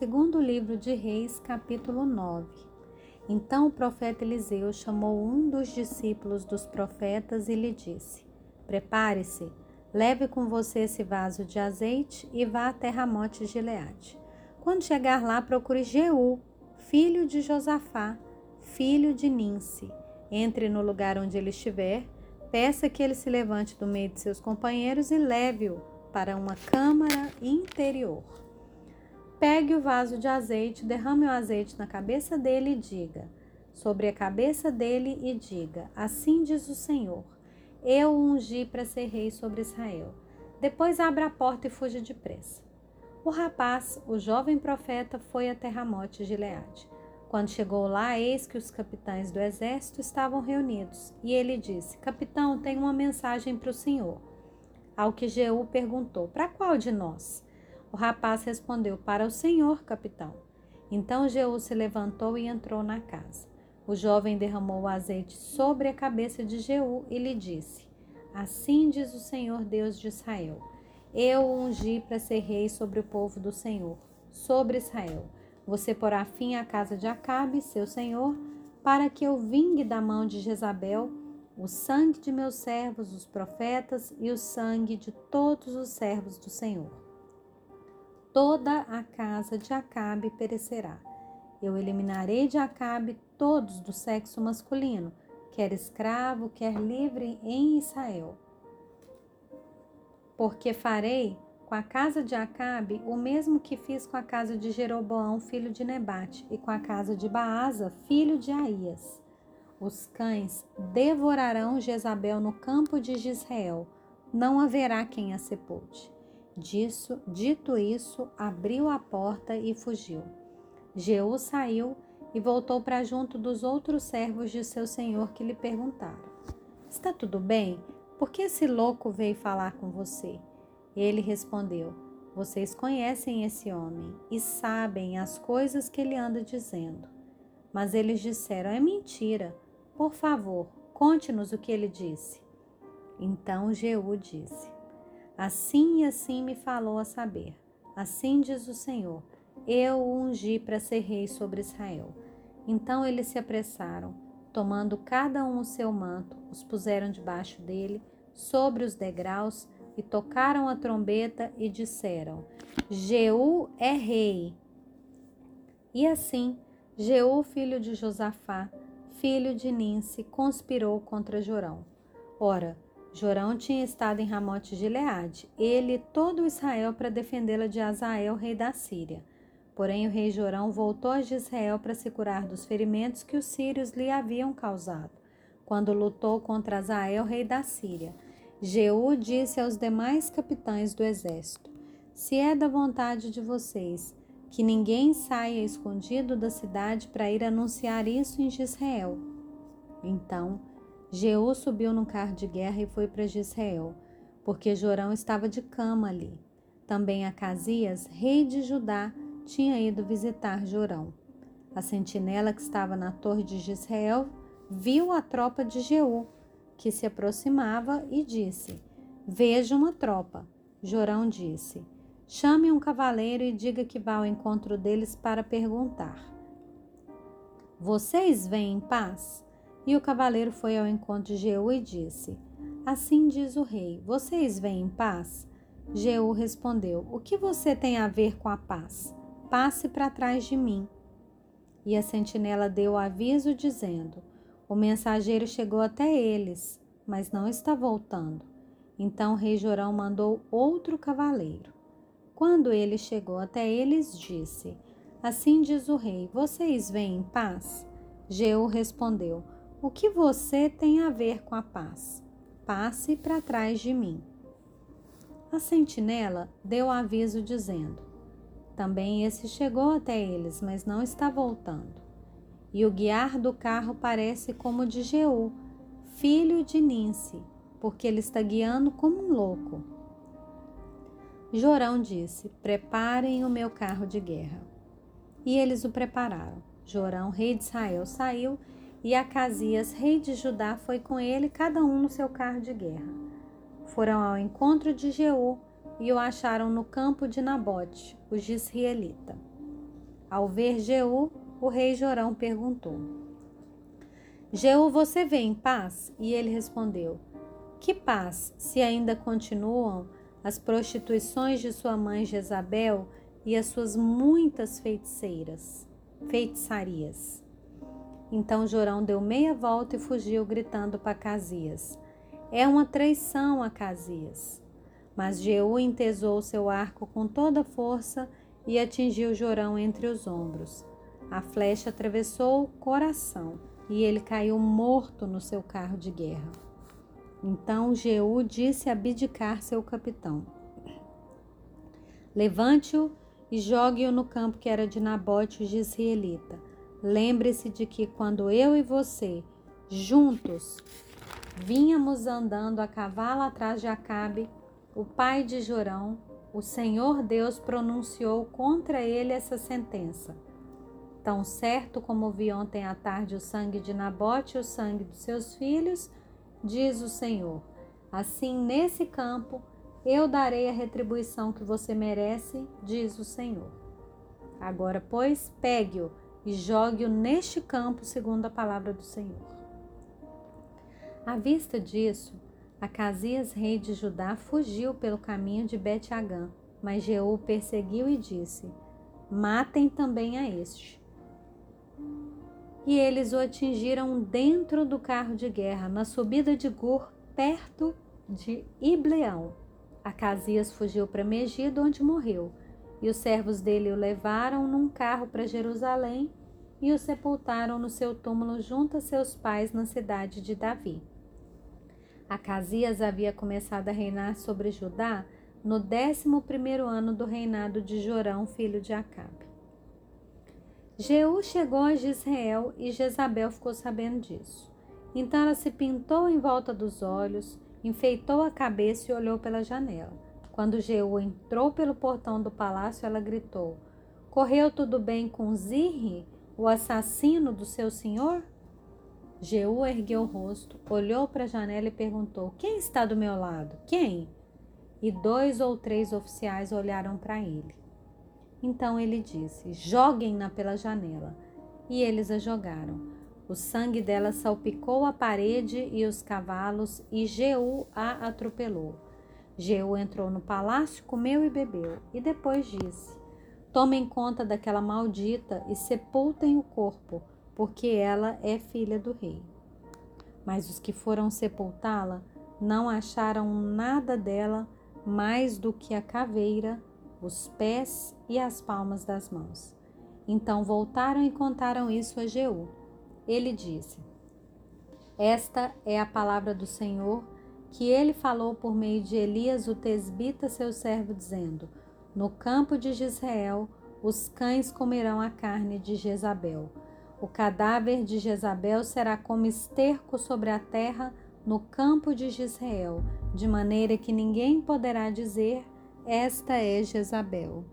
Segundo livro de Reis, capítulo 9. Então o profeta Eliseu chamou um dos discípulos dos profetas e lhe disse: Prepare-se, leve com você esse vaso de azeite e vá até Ramote de Leade. Quando chegar lá, procure Jeú, filho de Josafá, filho de Ninse. Entre no lugar onde ele estiver, peça que ele se levante do meio de seus companheiros e leve-o para uma câmara interior. Pegue o vaso de azeite, derrame o azeite na cabeça dele e diga: sobre a cabeça dele e diga: Assim diz o Senhor: Eu o ungi para ser rei sobre Israel. Depois abra a porta e fuja depressa. O rapaz, o jovem profeta, foi até Ramote de Leade. Quando chegou lá, eis que os capitães do exército estavam reunidos, e ele disse: Capitão, tenho uma mensagem para o senhor. Ao que Jeú perguntou: Para qual de nós? O rapaz respondeu: Para o senhor, capitão. Então Jeú se levantou e entrou na casa. O jovem derramou o azeite sobre a cabeça de Jeú e lhe disse: Assim diz o Senhor Deus de Israel: Eu o ungi para ser rei sobre o povo do Senhor, sobre Israel. Você porá fim à casa de Acabe, seu senhor, para que eu vingue da mão de Jezabel o sangue de meus servos, os profetas, e o sangue de todos os servos do Senhor toda a casa de Acabe perecerá. Eu eliminarei de Acabe todos do sexo masculino, quer escravo, quer livre em Israel. Porque farei com a casa de Acabe o mesmo que fiz com a casa de Jeroboão, filho de Nebate, e com a casa de Baasa, filho de Aías. Os cães devorarão Jezabel no campo de Israel, não haverá quem a sepulte. Disso, dito isso, abriu a porta e fugiu. Jeú saiu e voltou para junto dos outros servos de seu senhor que lhe perguntaram: Está tudo bem? Por que esse louco veio falar com você? Ele respondeu: Vocês conhecem esse homem e sabem as coisas que ele anda dizendo. Mas eles disseram: É mentira. Por favor, conte-nos o que ele disse. Então Jeú disse: Assim e assim me falou a saber. Assim diz o Senhor: Eu o ungi para ser rei sobre Israel. Então eles se apressaram, tomando cada um o seu manto, os puseram debaixo dele, sobre os degraus, e tocaram a trombeta e disseram: Jeú é rei. E assim, Jeú, filho de Josafá, filho de Ninse, conspirou contra Jorão. Ora, Jorão tinha estado em Ramote de Leade, ele e todo Israel para defendê-la de Azael, rei da Síria. Porém, o rei Jorão voltou a Israel para se curar dos ferimentos que os sírios lhe haviam causado, quando lutou contra Azael, rei da Síria. Jeú disse aos demais capitães do exército: Se é da vontade de vocês que ninguém saia escondido da cidade para ir anunciar isso em Israel. Então, Jeú subiu num carro de guerra e foi para Israel, porque Jorão estava de cama ali. Também Acasias, rei de Judá, tinha ido visitar Jorão. A sentinela que estava na torre de Israel viu a tropa de Jeú, que se aproximava, e disse: Veja uma tropa. Jorão disse: Chame um cavaleiro e diga que vá ao encontro deles para perguntar: Vocês vêm em paz? E o cavaleiro foi ao encontro de Jeú e disse: Assim diz o rei: Vocês vêm em paz? Jeú respondeu: O que você tem a ver com a paz? Passe para trás de mim. E a sentinela deu aviso, dizendo: O mensageiro chegou até eles, mas não está voltando. Então o rei Jorão mandou outro cavaleiro. Quando ele chegou até eles, disse: Assim diz o rei: Vocês vêm em paz? Jeú respondeu: o que você tem a ver com a paz? Passe para trás de mim. A sentinela deu aviso dizendo: Também esse chegou até eles, mas não está voltando. E o guiar do carro parece como de Jeú, filho de Ninse, porque ele está guiando como um louco. Jorão disse: Preparem o meu carro de guerra. E eles o prepararam. Jorão, rei de Israel, saiu e Acasias, rei de Judá, foi com ele, cada um no seu carro de guerra. Foram ao encontro de Jeú e o acharam no campo de Nabote, o gisraelita. Ao ver Jeú, o rei Jorão perguntou: Jeú, você vem em paz? E ele respondeu: Que paz, se ainda continuam as prostituições de sua mãe Jezabel e as suas muitas feiticeiras, feitiçarias. Então Jorão deu meia volta e fugiu, gritando para Casias: É uma traição a Casias. Mas Jeú entesou seu arco com toda força e atingiu Jorão entre os ombros. A flecha atravessou o coração e ele caiu morto no seu carro de guerra. Então Jeú disse a Bidicar, seu capitão: Levante-o e jogue-o no campo que era de Nabote, o israelita. Lembre-se de que quando eu e você, juntos, vínhamos andando a cavalo atrás de Acabe, o pai de Jorão, o Senhor Deus pronunciou contra ele essa sentença. Tão certo como vi ontem à tarde o sangue de Nabote e o sangue dos seus filhos, diz o Senhor. Assim, nesse campo, eu darei a retribuição que você merece, diz o Senhor. Agora, pois, pegue-o e jogue-o neste campo, segundo a palavra do Senhor. À vista disso, Acasias, rei de Judá, fugiu pelo caminho de Bet-Agã, mas Jeú perseguiu e disse: Matem também a este. E eles o atingiram dentro do carro de guerra, na subida de Gur, perto de Ibleão. Acasias fugiu para Megido, onde morreu, e os servos dele o levaram num carro para Jerusalém e o sepultaram no seu túmulo junto a seus pais na cidade de Davi. Acasias havia começado a reinar sobre Judá no décimo primeiro ano do reinado de Jorão, filho de Acabe. Jeú chegou a Israel e Jezabel ficou sabendo disso. Então ela se pintou em volta dos olhos, enfeitou a cabeça e olhou pela janela. Quando Jeú entrou pelo portão do palácio, ela gritou: Correu tudo bem com Zirri, o assassino do seu senhor? Jeú ergueu o rosto, olhou para a janela e perguntou: Quem está do meu lado? Quem? E dois ou três oficiais olharam para ele. Então ele disse: Joguem-na pela janela. E eles a jogaram. O sangue dela salpicou a parede e os cavalos, e Jeú a atropelou. Jeú entrou no palácio, comeu e bebeu, e depois disse: Tomem conta daquela maldita e sepultem o corpo porque ela é filha do rei. Mas os que foram sepultá-la não acharam nada dela mais do que a caveira, os pés e as palmas das mãos. Então voltaram e contaram isso a Jeú. Ele disse: Esta é a palavra do Senhor que ele falou por meio de Elias, o tesbita, seu servo, dizendo: No campo de Israel os cães comerão a carne de Jezabel o cadáver de Jezabel será como esterco sobre a terra no campo de Israel, de maneira que ninguém poderá dizer: Esta é Jezabel.